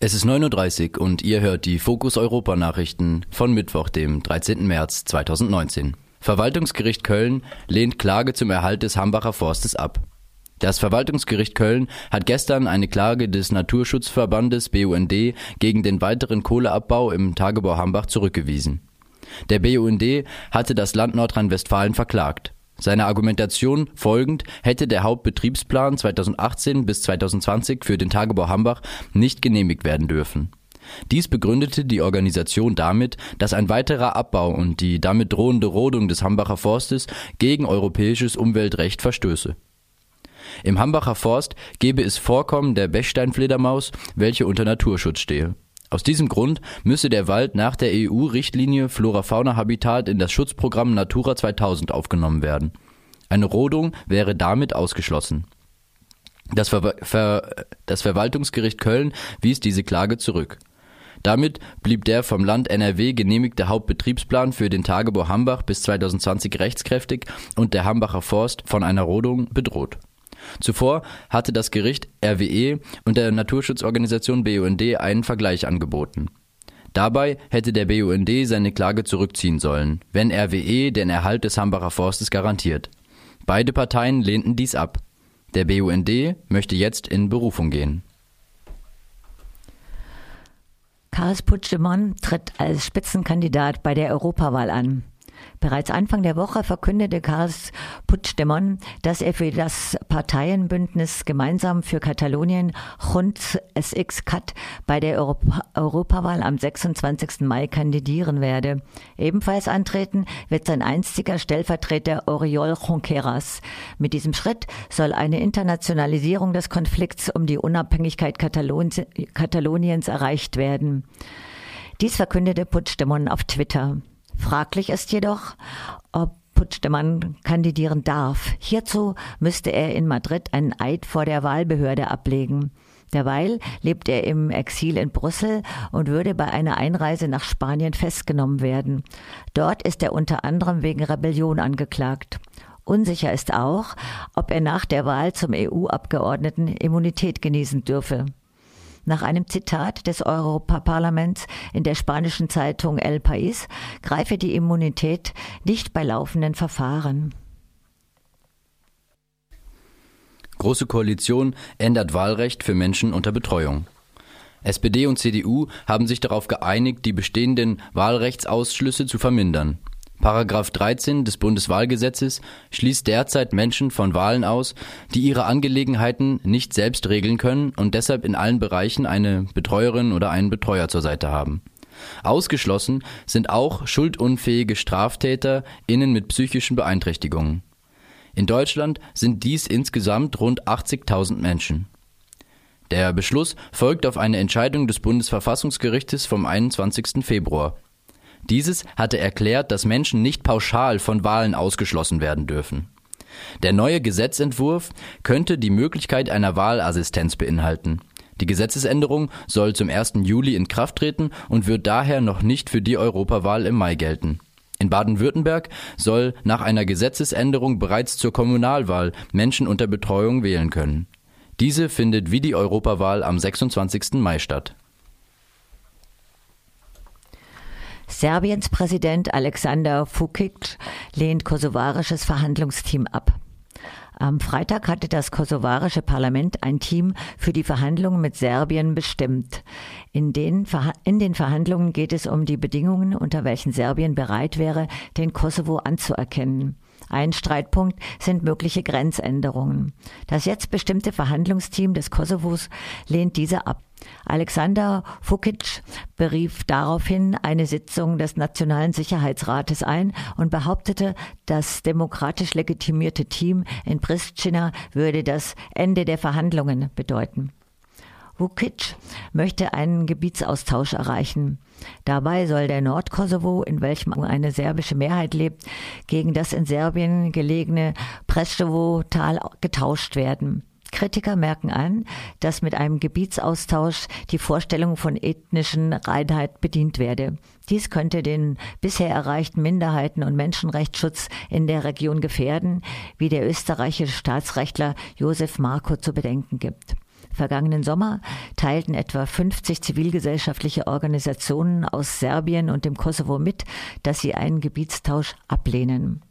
Es ist 9.30 Uhr und ihr hört die Fokus Europa Nachrichten von Mittwoch, dem 13. März 2019. Verwaltungsgericht Köln lehnt Klage zum Erhalt des Hambacher Forstes ab. Das Verwaltungsgericht Köln hat gestern eine Klage des Naturschutzverbandes BUND gegen den weiteren Kohleabbau im Tagebau Hambach zurückgewiesen. Der BUND hatte das Land Nordrhein-Westfalen verklagt. Seiner Argumentation folgend hätte der Hauptbetriebsplan 2018 bis 2020 für den Tagebau Hambach nicht genehmigt werden dürfen. Dies begründete die Organisation damit, dass ein weiterer Abbau und die damit drohende Rodung des Hambacher Forstes gegen europäisches Umweltrecht verstöße. Im Hambacher Forst gebe es Vorkommen der Bechsteinfledermaus, welche unter Naturschutz stehe. Aus diesem Grund müsse der Wald nach der EU-Richtlinie Flora-Fauna-Habitat in das Schutzprogramm Natura 2000 aufgenommen werden. Eine Rodung wäre damit ausgeschlossen. Das, Ver Ver das Verwaltungsgericht Köln wies diese Klage zurück. Damit blieb der vom Land NRW genehmigte Hauptbetriebsplan für den Tagebau Hambach bis 2020 rechtskräftig und der Hambacher Forst von einer Rodung bedroht. Zuvor hatte das Gericht RWE und der Naturschutzorganisation BUND einen Vergleich angeboten. Dabei hätte der BUND seine Klage zurückziehen sollen, wenn RWE den Erhalt des Hambacher Forstes garantiert. Beide Parteien lehnten dies ab. Der BUND möchte jetzt in Berufung gehen. Carles Puigdemont tritt als Spitzenkandidat bei der Europawahl an. Bereits Anfang der Woche verkündete Carles Puigdemont, dass er für das Parteienbündnis Gemeinsam für Katalonien Junts SX Cat bei der Europa Europawahl am 26. Mai kandidieren werde. Ebenfalls antreten wird sein einstiger Stellvertreter Oriol Junqueras. Mit diesem Schritt soll eine Internationalisierung des Konflikts um die Unabhängigkeit Kataloniens erreicht werden. Dies verkündete Puigdemont auf Twitter. Fraglich ist jedoch, ob Puigdemont kandidieren darf. Hierzu müsste er in Madrid einen Eid vor der Wahlbehörde ablegen. Derweil lebt er im Exil in Brüssel und würde bei einer Einreise nach Spanien festgenommen werden. Dort ist er unter anderem wegen Rebellion angeklagt. Unsicher ist auch, ob er nach der Wahl zum EU-Abgeordneten Immunität genießen dürfe. Nach einem Zitat des Europaparlaments in der spanischen Zeitung El País greife die Immunität nicht bei laufenden Verfahren. Große Koalition ändert Wahlrecht für Menschen unter Betreuung. SPD und CDU haben sich darauf geeinigt, die bestehenden Wahlrechtsausschlüsse zu vermindern. Paragraph 13 des Bundeswahlgesetzes schließt derzeit Menschen von Wahlen aus, die ihre Angelegenheiten nicht selbst regeln können und deshalb in allen Bereichen eine Betreuerin oder einen Betreuer zur Seite haben. Ausgeschlossen sind auch schuldunfähige Straftäter innen mit psychischen Beeinträchtigungen. In Deutschland sind dies insgesamt rund 80.000 Menschen. Der Beschluss folgt auf eine Entscheidung des Bundesverfassungsgerichtes vom 21. Februar. Dieses hatte erklärt, dass Menschen nicht pauschal von Wahlen ausgeschlossen werden dürfen. Der neue Gesetzentwurf könnte die Möglichkeit einer Wahlassistenz beinhalten. Die Gesetzesänderung soll zum 1. Juli in Kraft treten und wird daher noch nicht für die Europawahl im Mai gelten. In Baden-Württemberg soll nach einer Gesetzesänderung bereits zur Kommunalwahl Menschen unter Betreuung wählen können. Diese findet wie die Europawahl am 26. Mai statt. Serbiens Präsident Alexander Vukic lehnt kosovarisches Verhandlungsteam ab. Am Freitag hatte das kosovarische Parlament ein Team für die Verhandlungen mit Serbien bestimmt. In den, in den, Verhandlungen geht es um die Bedingungen, unter welchen Serbien bereit wäre, den Kosovo anzuerkennen. Ein Streitpunkt sind mögliche Grenzänderungen. Das jetzt bestimmte Verhandlungsteam des Kosovos lehnt diese ab. Alexander Vukic berief daraufhin eine Sitzung des Nationalen Sicherheitsrates ein und behauptete, das demokratisch legitimierte Team in Pristina würde das Ende der Verhandlungen bedeuten. Vukic möchte einen Gebietsaustausch erreichen. Dabei soll der Nordkosovo, in welchem eine serbische Mehrheit lebt, gegen das in Serbien gelegene Preševo-Tal getauscht werden. Kritiker merken an, dass mit einem Gebietsaustausch die Vorstellung von ethnischen Reinheit bedient werde. Dies könnte den bisher erreichten Minderheiten- und Menschenrechtsschutz in der Region gefährden, wie der österreichische Staatsrechtler Josef Marko zu bedenken gibt. Vergangenen Sommer teilten etwa 50 zivilgesellschaftliche Organisationen aus Serbien und dem Kosovo mit, dass sie einen Gebietstausch ablehnen.